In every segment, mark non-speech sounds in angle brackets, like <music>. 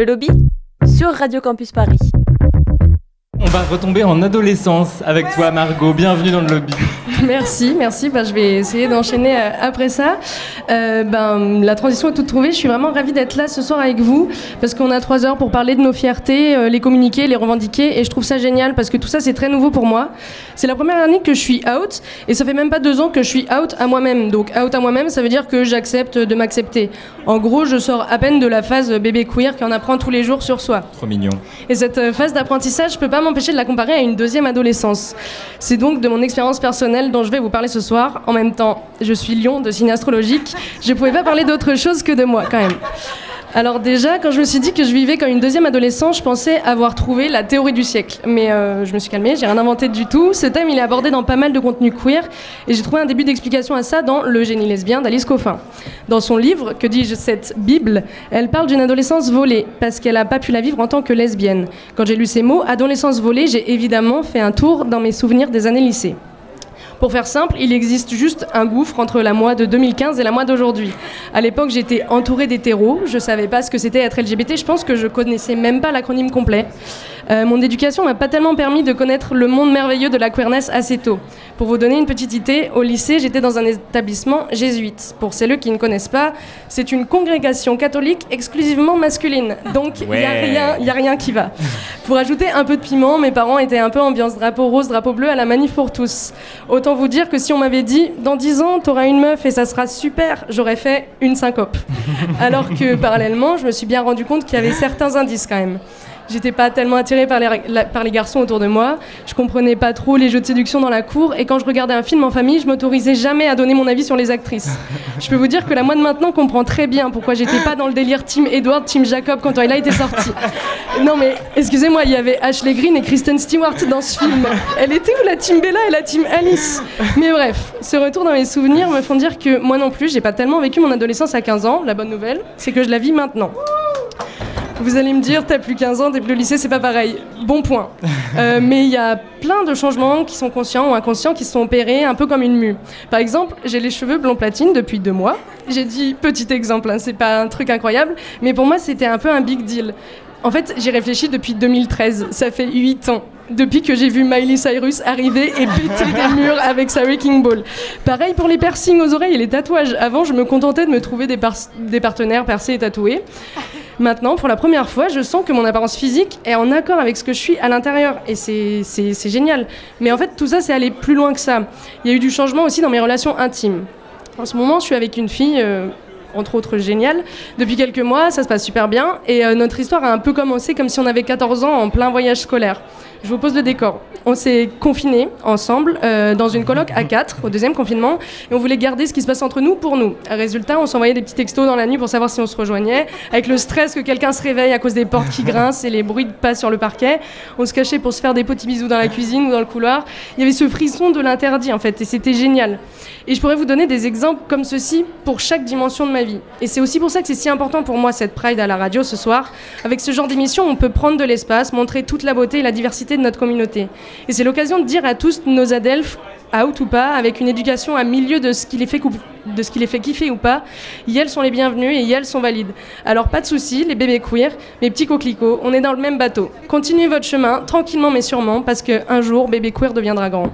Le lobby sur Radio Campus Paris. On va retomber en adolescence avec toi, Margot. Bienvenue dans le lobby. Merci, merci. Bah, je vais essayer d'enchaîner euh, après ça. Euh, ben, la transition est toute trouvée. Je suis vraiment ravie d'être là ce soir avec vous parce qu'on a trois heures pour parler de nos fiertés, euh, les communiquer, les revendiquer. Et je trouve ça génial parce que tout ça, c'est très nouveau pour moi. C'est la première année que je suis out et ça fait même pas deux ans que je suis out à moi-même. Donc, out à moi-même, ça veut dire que j'accepte de m'accepter. En gros, je sors à peine de la phase bébé queer qu'on apprend tous les jours sur soi. Trop mignon. Et cette phase d'apprentissage, je peux pas m'empêcher de la comparer à une deuxième adolescence. C'est donc de mon expérience personnelle dont je vais vous parler ce soir. En même temps, je suis lion de signe astrologique. Je pouvais pas parler d'autre chose que de moi, quand même. Alors déjà, quand je me suis dit que je vivais comme une deuxième adolescente, je pensais avoir trouvé la théorie du siècle. Mais euh, je me suis calmée, j'ai rien inventé du tout. Ce thème, il est abordé dans pas mal de contenus queer, et j'ai trouvé un début d'explication à ça dans Le génie lesbien d'Alice Coffin. Dans son livre, que dis-je, cette Bible, elle parle d'une adolescence volée, parce qu'elle n'a pas pu la vivre en tant que lesbienne. Quand j'ai lu ces mots, adolescence volée, j'ai évidemment fait un tour dans mes souvenirs des années lycée. Pour faire simple, il existe juste un gouffre entre la moi de 2015 et la moi d'aujourd'hui. À l'époque, j'étais entourée d'hétéros, je savais pas ce que c'était être LGBT, je pense que je connaissais même pas l'acronyme complet. Euh, mon éducation m'a pas tellement permis de connaître le monde merveilleux de la queerness assez tôt. Pour vous donner une petite idée, au lycée, j'étais dans un établissement jésuite. Pour celles qui ne connaissent pas, c'est une congrégation catholique exclusivement masculine. Donc, il n'y a, a rien qui va. Pour ajouter un peu de piment, mes parents étaient un peu ambiance drapeau rose, drapeau bleu à la manif pour tous. Autant vous dire que si on m'avait dit, dans 10 ans, t'auras une meuf et ça sera super, j'aurais fait une syncope. <laughs> Alors que, parallèlement, je me suis bien rendu compte qu'il y avait certains indices quand même. J'étais pas tellement attirée par les, garçons autour de moi. Je comprenais pas trop les jeux de séduction dans la cour. Et quand je regardais un film en famille, je m'autorisais jamais à donner mon avis sur les actrices. Je peux vous dire que la moi de maintenant comprend très bien pourquoi j'étais pas dans le délire Team Edward, Team Jacob quand Twilight était sorti. Non mais, excusez-moi, il y avait Ashley Greene et Kristen Stewart dans ce film. Elle était où la Team Bella et la Team Alice? Mais bref, ce retour dans mes souvenirs me font dire que moi non plus, j'ai pas tellement vécu mon adolescence à 15 ans. La bonne nouvelle, c'est que je la vis maintenant. Vous allez me dire, t'as plus 15 ans, t'es plus au lycée, c'est pas pareil. Bon point. <laughs> Euh, mais il y a plein de changements qui sont conscients ou inconscients qui sont opérés, un peu comme une mue. Par exemple, j'ai les cheveux blond platine depuis deux mois. J'ai dit petit exemple, hein, c'est pas un truc incroyable, mais pour moi c'était un peu un big deal. En fait, j'y réfléchis depuis 2013, ça fait 8 ans. Depuis que j'ai vu Miley Cyrus arriver et péter des <laughs> murs avec sa Wrecking Ball. Pareil pour les piercings aux oreilles et les tatouages. Avant, je me contentais de me trouver des, par- des partenaires percés et tatoués. Maintenant, pour la première fois, je sens que mon apparence physique est en accord avec ce que je suis à l'intérieur. Et c'est- génial. Mais en fait, tout ça, c'est aller plus loin que ça. Il y a eu du changement aussi dans mes relations intimes. En ce moment, je suis avec une fille, euh, entre autres géniale. Depuis quelques mois, ça se passe super bien. Et euh, notre histoire a un peu commencé comme si on avait 14 ans en plein voyage scolaire. Je vous pose le décor. On s'est confinés ensemble euh, dans une coloc à 4 au deuxième confinement et on voulait garder ce qui se passe entre nous pour nous. Résultat, on s'envoyait des petits textos dans la nuit pour savoir si on se rejoignait. Avec le stress que quelqu'un se réveille à cause des portes qui grincent et les bruits de pas sur le parquet, on se cachait pour se faire des petits bisous dans la cuisine ou dans le couloir. Il y avait ce frisson de l'interdit en fait et c'était génial. Et je pourrais vous donner des exemples comme ceci pour chaque dimension de ma Et c'est aussi pour ça que c'est si important pour moi cette Pride à la radio ce soir. Avec ce genre d'émission, on peut prendre de l'espace, montrer toute la beauté et la diversité de notre communauté. Et c'est l'occasion de dire à tous nos adelphes, out ou pas, avec une éducation à milieu de ce qui les fait, de ce qui les fait kiffer ou pas, elles sont les bienvenus et elles sont valides. Alors pas de soucis, les bébés queer, mes petits coquelicots, on est dans le même bateau. Continuez votre chemin, tranquillement mais sûrement, parce qu'un jour, bébé queer deviendra grand.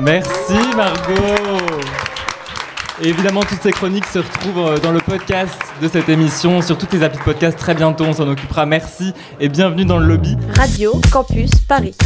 Merci Margot. Et évidemment, toutes ces chroniques se retrouvent euh, dans le podcast de cette émission, sur toutes les applis de podcast très bientôt, on s'en occupera. Merci et bienvenue dans le lobby. Radio Campus Paris.